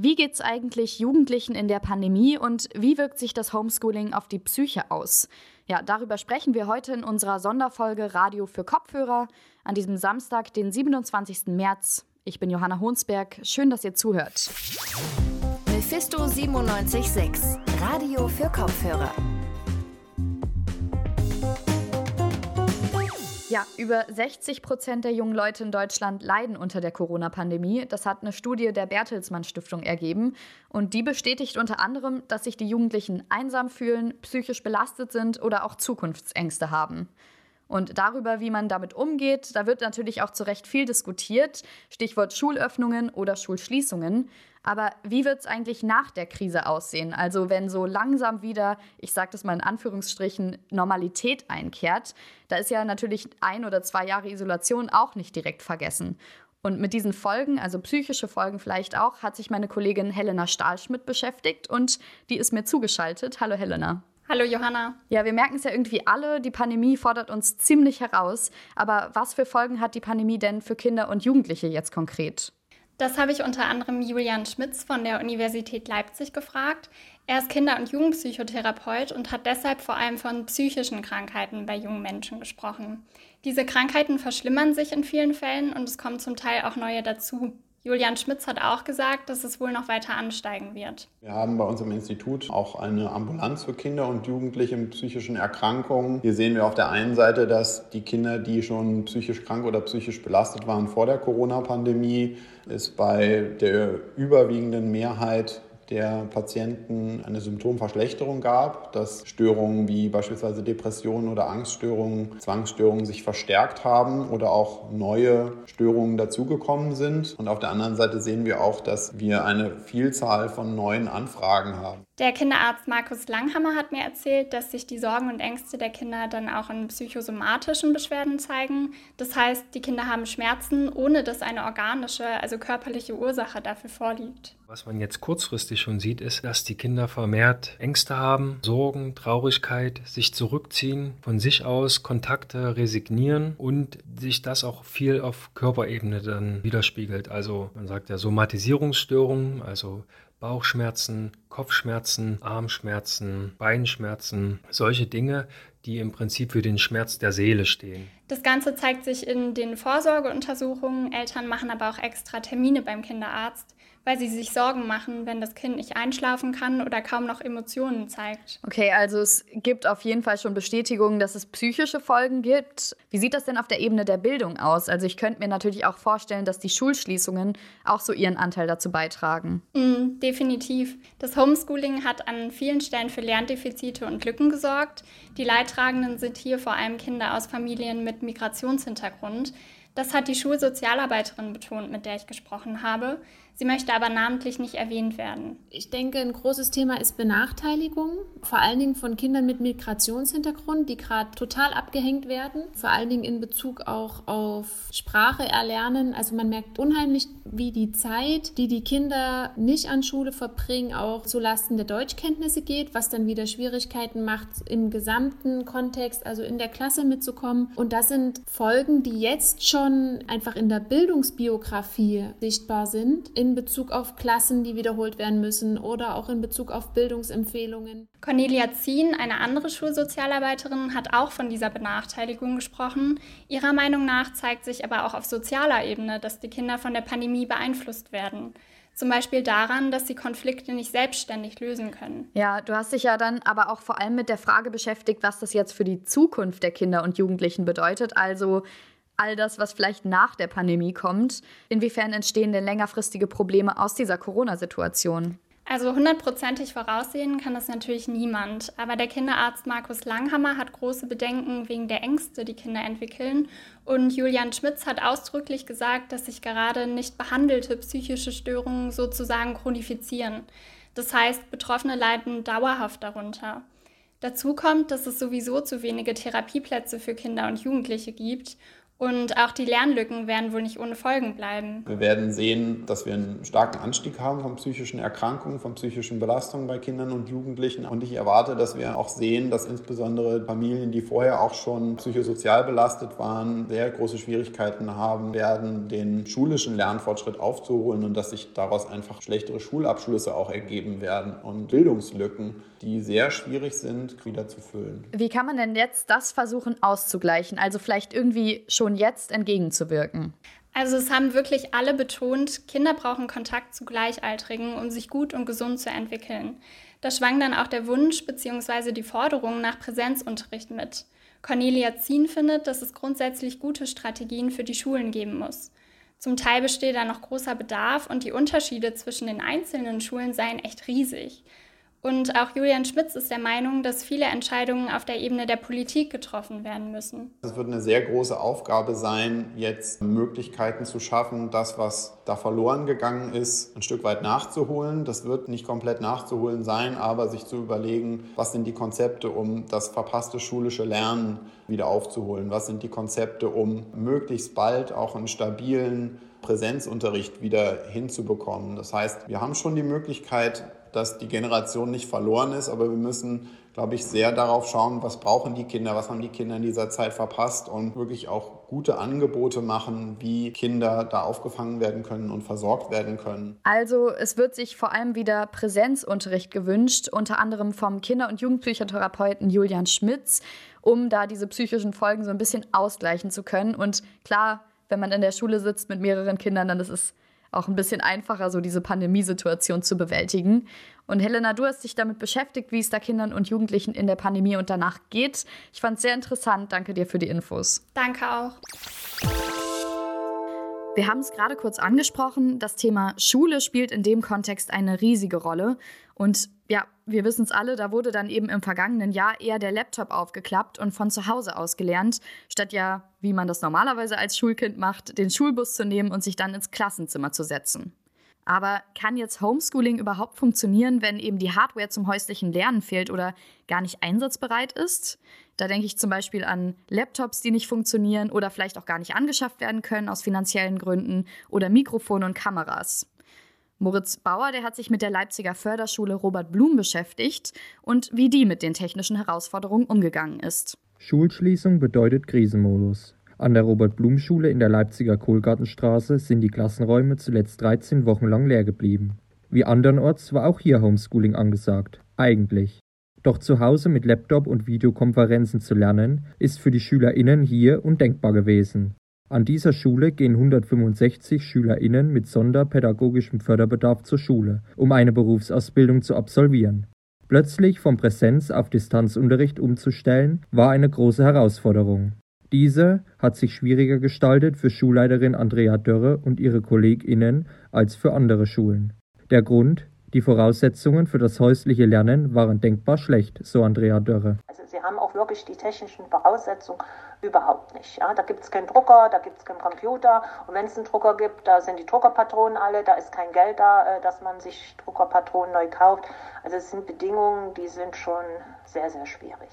Wie geht es eigentlich Jugendlichen in der Pandemie und wie wirkt sich das Homeschooling auf die Psyche aus? Ja, darüber sprechen wir heute in unserer Sonderfolge Radio für Kopfhörer an diesem Samstag, den 27. März. Ich bin Johanna Honsberg. Schön, dass ihr zuhört. Mephisto 976, Radio für Kopfhörer. Ja, über 60 Prozent der jungen Leute in Deutschland leiden unter der Corona-Pandemie. Das hat eine Studie der Bertelsmann Stiftung ergeben. Und die bestätigt unter anderem, dass sich die Jugendlichen einsam fühlen, psychisch belastet sind oder auch Zukunftsängste haben. Und darüber, wie man damit umgeht, da wird natürlich auch zu Recht viel diskutiert. Stichwort Schulöffnungen oder Schulschließungen. Aber wie wird es eigentlich nach der Krise aussehen? Also wenn so langsam wieder, ich sage das mal in Anführungsstrichen, Normalität einkehrt, da ist ja natürlich ein oder zwei Jahre Isolation auch nicht direkt vergessen. Und mit diesen Folgen, also psychische Folgen vielleicht auch, hat sich meine Kollegin Helena Stahlschmidt beschäftigt und die ist mir zugeschaltet. Hallo Helena. Hallo Johanna. Ja, wir merken es ja irgendwie alle, die Pandemie fordert uns ziemlich heraus. Aber was für Folgen hat die Pandemie denn für Kinder und Jugendliche jetzt konkret? Das habe ich unter anderem Julian Schmitz von der Universität Leipzig gefragt. Er ist Kinder- und Jugendpsychotherapeut und hat deshalb vor allem von psychischen Krankheiten bei jungen Menschen gesprochen. Diese Krankheiten verschlimmern sich in vielen Fällen und es kommen zum Teil auch neue dazu. Julian Schmitz hat auch gesagt, dass es wohl noch weiter ansteigen wird. Wir haben bei uns im Institut auch eine Ambulanz für Kinder und Jugendliche mit psychischen Erkrankungen. Hier sehen wir auf der einen Seite, dass die Kinder, die schon psychisch krank oder psychisch belastet waren vor der Corona-Pandemie, es bei der überwiegenden Mehrheit der Patienten eine Symptomverschlechterung gab, dass Störungen wie beispielsweise Depressionen oder Angststörungen, Zwangsstörungen sich verstärkt haben oder auch neue Störungen dazugekommen sind. Und auf der anderen Seite sehen wir auch, dass wir eine Vielzahl von neuen Anfragen haben. Der Kinderarzt Markus Langhammer hat mir erzählt, dass sich die Sorgen und Ängste der Kinder dann auch in psychosomatischen Beschwerden zeigen. Das heißt, die Kinder haben Schmerzen, ohne dass eine organische, also körperliche Ursache dafür vorliegt. Was man jetzt kurzfristig schon sieht, ist, dass die Kinder vermehrt Ängste haben, Sorgen, Traurigkeit, sich zurückziehen, von sich aus Kontakte resignieren und sich das auch viel auf Körperebene dann widerspiegelt. Also man sagt ja Somatisierungsstörungen, also Bauchschmerzen, Kopfschmerzen, Armschmerzen, Beinschmerzen, solche Dinge, die im Prinzip für den Schmerz der Seele stehen. Das Ganze zeigt sich in den Vorsorgeuntersuchungen. Eltern machen aber auch extra Termine beim Kinderarzt weil sie sich Sorgen machen, wenn das Kind nicht einschlafen kann oder kaum noch Emotionen zeigt. Okay, also es gibt auf jeden Fall schon Bestätigungen, dass es psychische Folgen gibt. Wie sieht das denn auf der Ebene der Bildung aus? Also ich könnte mir natürlich auch vorstellen, dass die Schulschließungen auch so ihren Anteil dazu beitragen. Mm, definitiv. Das Homeschooling hat an vielen Stellen für Lerndefizite und Lücken gesorgt. Die Leidtragenden sind hier vor allem Kinder aus Familien mit Migrationshintergrund. Das hat die Schulsozialarbeiterin betont, mit der ich gesprochen habe. Sie möchte aber namentlich nicht erwähnt werden. Ich denke, ein großes Thema ist Benachteiligung, vor allen Dingen von Kindern mit Migrationshintergrund, die gerade total abgehängt werden, vor allen Dingen in Bezug auch auf Sprache erlernen. Also man merkt unheimlich, wie die Zeit, die die Kinder nicht an Schule verbringen, auch zulasten der Deutschkenntnisse geht, was dann wieder Schwierigkeiten macht, im gesamten Kontext, also in der Klasse mitzukommen. Und das sind Folgen, die jetzt schon einfach in der Bildungsbiografie sichtbar sind. In in Bezug auf Klassen, die wiederholt werden müssen oder auch in Bezug auf Bildungsempfehlungen. Cornelia Zien, eine andere Schulsozialarbeiterin, hat auch von dieser Benachteiligung gesprochen. Ihrer Meinung nach zeigt sich aber auch auf sozialer Ebene, dass die Kinder von der Pandemie beeinflusst werden. Zum Beispiel daran, dass sie Konflikte nicht selbstständig lösen können. Ja, du hast dich ja dann aber auch vor allem mit der Frage beschäftigt, was das jetzt für die Zukunft der Kinder und Jugendlichen bedeutet. Also all das, was vielleicht nach der Pandemie kommt. Inwiefern entstehen denn längerfristige Probleme aus dieser Corona-Situation? Also hundertprozentig voraussehen kann das natürlich niemand. Aber der Kinderarzt Markus Langhammer hat große Bedenken wegen der Ängste, die Kinder entwickeln. Und Julian Schmitz hat ausdrücklich gesagt, dass sich gerade nicht behandelte psychische Störungen sozusagen chronifizieren. Das heißt, Betroffene leiden dauerhaft darunter. Dazu kommt, dass es sowieso zu wenige Therapieplätze für Kinder und Jugendliche gibt Und auch die Lernlücken werden wohl nicht ohne Folgen bleiben. Wir werden sehen, dass wir einen starken Anstieg haben von psychischen Erkrankungen, von psychischen Belastungen bei Kindern und Jugendlichen. Und ich erwarte, dass wir auch sehen, dass insbesondere Familien, die vorher auch schon psychosozial belastet waren, sehr große Schwierigkeiten haben werden, den schulischen Lernfortschritt aufzuholen und dass sich daraus einfach schlechtere Schulabschlüsse auch ergeben werden und Bildungslücken, die sehr schwierig sind, wieder zu füllen. Wie kann man denn jetzt das versuchen auszugleichen? Also vielleicht irgendwie schon schon jetzt entgegenzuwirken? Also es haben wirklich alle betont, Kinder brauchen Kontakt zu Gleichaltrigen, um sich gut und gesund zu entwickeln. Da schwang dann auch der Wunsch bzw. die Forderung nach Präsenzunterricht mit. Cornelia Zien findet, dass es grundsätzlich gute Strategien für die Schulen geben muss. Zum Teil besteht da noch großer Bedarf und die Unterschiede zwischen den einzelnen Schulen seien echt riesig. Und auch Julian Schmitz ist der Meinung, dass viele Entscheidungen auf der Ebene der Politik getroffen werden müssen. Es wird eine sehr große Aufgabe sein, jetzt Möglichkeiten zu schaffen, das, was da verloren gegangen ist, ein Stück weit nachzuholen. Das wird nicht komplett nachzuholen sein, aber sich zu überlegen, was sind die Konzepte, um das verpasste schulische Lernen wieder aufzuholen? Was sind die Konzepte, um möglichst bald auch einen stabilen Präsenzunterricht wieder hinzubekommen. Das heißt, wir haben schon die Möglichkeit, dass die Generation nicht verloren ist, aber wir müssen, glaube ich, sehr darauf schauen, was brauchen die Kinder, was haben die Kinder in dieser Zeit verpasst und wirklich auch gute Angebote machen, wie Kinder da aufgefangen werden können und versorgt werden können. Also es wird sich vor allem wieder Präsenzunterricht gewünscht, unter anderem vom Kinder- und Jugendpsychotherapeuten Julian Schmitz, um da diese psychischen Folgen so ein bisschen ausgleichen zu können. Und klar, wenn man in der Schule sitzt mit mehreren Kindern, dann ist es auch ein bisschen einfacher, so diese Pandemiesituation zu bewältigen. Und Helena, du hast dich damit beschäftigt, wie es da Kindern und Jugendlichen in der Pandemie und danach geht. Ich fand es sehr interessant. Danke dir für die Infos. Danke auch. Wir haben es gerade kurz angesprochen. Das Thema Schule spielt in dem Kontext eine riesige Rolle. Und ja, wir wissen es alle, da wurde dann eben im vergangenen Jahr eher der Laptop aufgeklappt und von zu Hause aus gelernt, statt ja, wie man das normalerweise als Schulkind macht, den Schulbus zu nehmen und sich dann ins Klassenzimmer zu setzen. Aber kann jetzt Homeschooling überhaupt funktionieren, wenn eben die Hardware zum häuslichen Lernen fehlt oder gar nicht einsatzbereit ist? Da denke ich zum Beispiel an Laptops, die nicht funktionieren oder vielleicht auch gar nicht angeschafft werden können aus finanziellen Gründen oder Mikrofone und Kameras. Moritz Bauer, der hat sich mit der Leipziger Förderschule Robert Blum beschäftigt und wie die mit den technischen Herausforderungen umgegangen ist. Schulschließung bedeutet Krisenmodus. An der Robert-Blum-Schule in der Leipziger Kohlgartenstraße sind die Klassenräume zuletzt 13 Wochen lang leer geblieben. Wie andernorts war auch hier Homeschooling angesagt. Eigentlich. Doch zu Hause mit Laptop und Videokonferenzen zu lernen, ist für die SchülerInnen hier undenkbar gewesen. An dieser Schule gehen 165 SchülerInnen mit sonderpädagogischem Förderbedarf zur Schule, um eine Berufsausbildung zu absolvieren. Plötzlich vom Präsenz auf Distanzunterricht umzustellen, war eine große Herausforderung. Diese hat sich schwieriger gestaltet für Schulleiterin Andrea Dörre und ihre KollegInnen als für andere Schulen. Der Grund, die Voraussetzungen für das häusliche Lernen waren denkbar schlecht, so Andrea Dörre. Also sie haben auch wirklich die technischen Voraussetzungen überhaupt nicht. Ja, da gibt es keinen Drucker, da gibt es keinen Computer und wenn es einen Drucker gibt, da sind die Druckerpatronen alle, da ist kein Geld da, äh, dass man sich Druckerpatronen neu kauft. Also es sind Bedingungen, die sind schon sehr, sehr schwierig.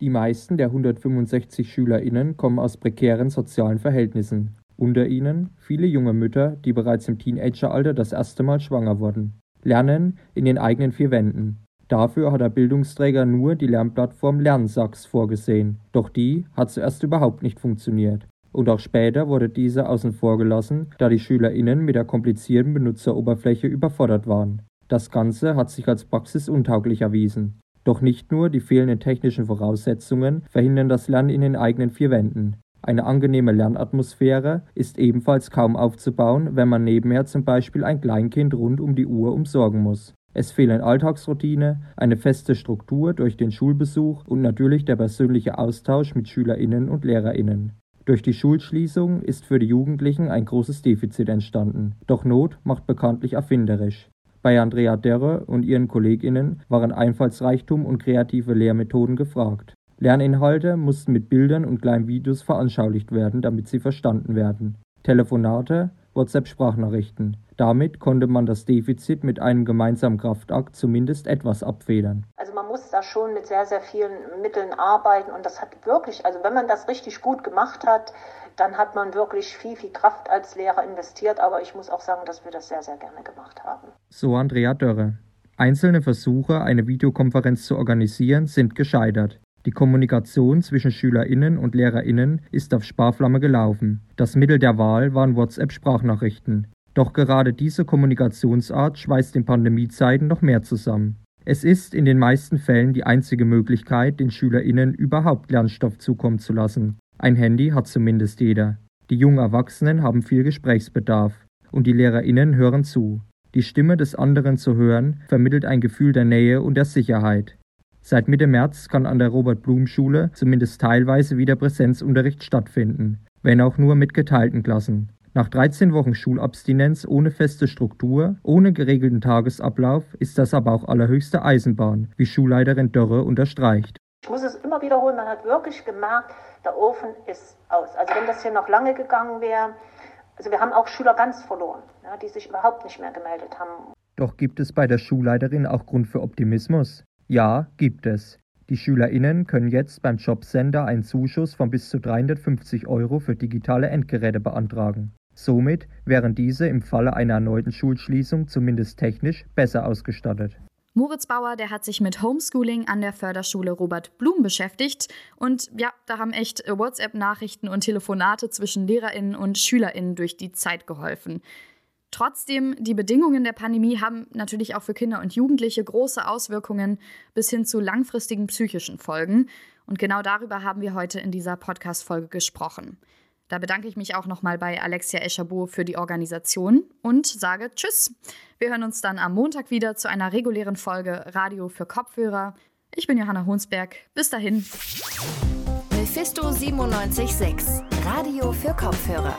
Die meisten der 165 SchülerInnen kommen aus prekären sozialen Verhältnissen. Unter ihnen viele junge Mütter, die bereits im Teenageralter das erste Mal schwanger wurden. Lernen in den eigenen vier Wänden. Dafür hat der Bildungsträger nur die Lernplattform Lernsachs vorgesehen, doch die hat zuerst überhaupt nicht funktioniert. Und auch später wurde diese außen vor gelassen, da die SchülerInnen mit der komplizierten Benutzeroberfläche überfordert waren. Das Ganze hat sich als praxisuntauglich erwiesen. Doch nicht nur die fehlenden technischen Voraussetzungen verhindern das Lernen in den eigenen vier Wänden. Eine angenehme Lernatmosphäre ist ebenfalls kaum aufzubauen, wenn man nebenher zum Beispiel ein Kleinkind rund um die Uhr umsorgen muss. Es fehlen Alltagsroutine, eine feste Struktur durch den Schulbesuch und natürlich der persönliche Austausch mit Schülerinnen und Lehrerinnen. Durch die Schulschließung ist für die Jugendlichen ein großes Defizit entstanden. Doch Not macht bekanntlich erfinderisch. Bei Andrea Derre und ihren KollegInnen waren Einfallsreichtum und kreative Lehrmethoden gefragt. Lerninhalte mussten mit Bildern und kleinen Videos veranschaulicht werden, damit sie verstanden werden. Telefonate, WhatsApp-Sprachnachrichten. Damit konnte man das Defizit mit einem gemeinsamen Kraftakt zumindest etwas abfedern. Also man muss da schon mit sehr, sehr vielen Mitteln arbeiten und das hat wirklich, also wenn man das richtig gut gemacht hat, dann hat man wirklich viel, viel Kraft als Lehrer investiert. Aber ich muss auch sagen, dass wir das sehr, sehr gerne gemacht haben. So Andrea Dörre. Einzelne Versuche, eine Videokonferenz zu organisieren, sind gescheitert. Die Kommunikation zwischen SchülerInnen und LehrerInnen ist auf Sparflamme gelaufen. Das Mittel der Wahl waren WhatsApp-Sprachnachrichten. Doch gerade diese Kommunikationsart schweißt in Pandemiezeiten noch mehr zusammen. Es ist in den meisten Fällen die einzige Möglichkeit, den SchülerInnen überhaupt Lernstoff zukommen zu lassen. Ein Handy hat zumindest jeder. Die jungen Erwachsenen haben viel Gesprächsbedarf. Und die LehrerInnen hören zu. Die Stimme des anderen zu hören, vermittelt ein Gefühl der Nähe und der Sicherheit. Seit Mitte März kann an der Robert-Blum-Schule zumindest teilweise wieder Präsenzunterricht stattfinden, wenn auch nur mit geteilten Klassen. Nach 13 Wochen Schulabstinenz ohne feste Struktur, ohne geregelten Tagesablauf ist das aber auch allerhöchste Eisenbahn, wie Schulleiterin Dörre unterstreicht. Ich muss es immer wiederholen, man hat wirklich gemerkt, der Ofen ist aus. Also wenn das hier noch lange gegangen wäre, also wir haben auch Schüler ganz verloren, ja, die sich überhaupt nicht mehr gemeldet haben. Doch gibt es bei der Schulleiterin auch Grund für Optimismus? Ja, gibt es. Die SchülerInnen können jetzt beim Jobcenter einen Zuschuss von bis zu 350 Euro für digitale Endgeräte beantragen. Somit wären diese im Falle einer erneuten Schulschließung zumindest technisch besser ausgestattet. Moritz Bauer, der hat sich mit Homeschooling an der Förderschule Robert Blum beschäftigt. Und ja, da haben echt WhatsApp-Nachrichten und Telefonate zwischen LehrerInnen und SchülerInnen durch die Zeit geholfen. Trotzdem, die Bedingungen der Pandemie haben natürlich auch für Kinder und Jugendliche große Auswirkungen bis hin zu langfristigen psychischen Folgen. Und genau darüber haben wir heute in dieser Podcast-Folge gesprochen. Da bedanke ich mich auch nochmal bei Alexia Eschabo für die Organisation und sage Tschüss. Wir hören uns dann am Montag wieder zu einer regulären Folge Radio für Kopfhörer. Ich bin Johanna Hunsberg. Bis dahin. Mephisto 976, Radio für Kopfhörer.